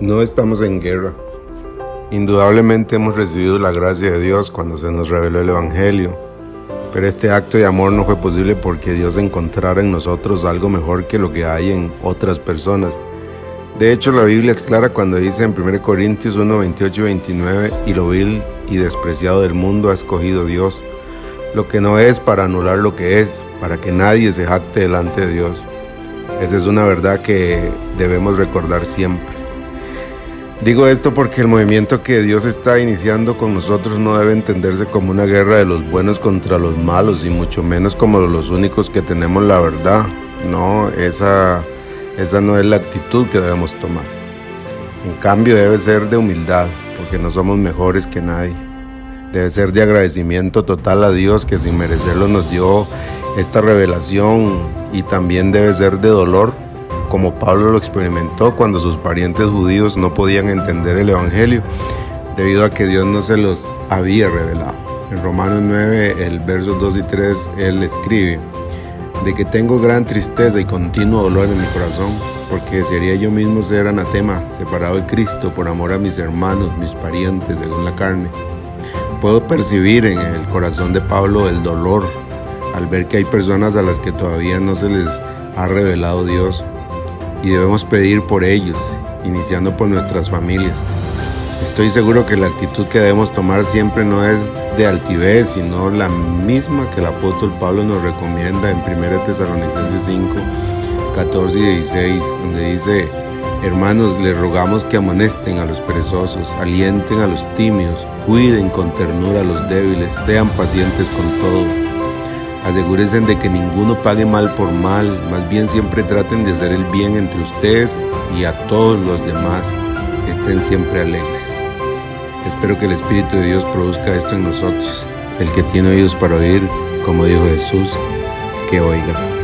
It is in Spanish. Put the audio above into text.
No estamos en guerra. Indudablemente hemos recibido la gracia de Dios cuando se nos reveló el Evangelio, pero este acto de amor no fue posible porque Dios encontrara en nosotros algo mejor que lo que hay en otras personas. De hecho, la Biblia es clara cuando dice en 1 Corintios 1, 28 y 29, y lo vil y despreciado del mundo ha escogido Dios, lo que no es para anular lo que es, para que nadie se jacte delante de Dios. Esa es una verdad que debemos recordar siempre. Digo esto porque el movimiento que Dios está iniciando con nosotros no debe entenderse como una guerra de los buenos contra los malos y mucho menos como los únicos que tenemos la verdad. No, esa, esa no es la actitud que debemos tomar. En cambio debe ser de humildad, porque no somos mejores que nadie. Debe ser de agradecimiento total a Dios que sin merecerlo nos dio esta revelación y también debe ser de dolor como Pablo lo experimentó cuando sus parientes judíos no podían entender el Evangelio debido a que Dios no se los había revelado. En Romanos 9, el versos 2 y 3, él escribe, de que tengo gran tristeza y continuo dolor en mi corazón, porque desearía yo mismo ser anatema, separado de Cristo por amor a mis hermanos, mis parientes, según la carne. Puedo percibir en el corazón de Pablo el dolor al ver que hay personas a las que todavía no se les ha revelado Dios y debemos pedir por ellos, iniciando por nuestras familias. Estoy seguro que la actitud que debemos tomar siempre no es de altivez, sino la misma que el apóstol Pablo nos recomienda en 1 Tesalonicenses 5, 14 y 16, donde dice, hermanos, les rogamos que amonesten a los perezosos, alienten a los tímidos, cuiden con ternura a los débiles, sean pacientes con todo Asegúrense de que ninguno pague mal por mal, más bien siempre traten de hacer el bien entre ustedes y a todos los demás. Estén siempre alegres. Espero que el Espíritu de Dios produzca esto en nosotros. El que tiene oídos para oír, como dijo Jesús, que oiga.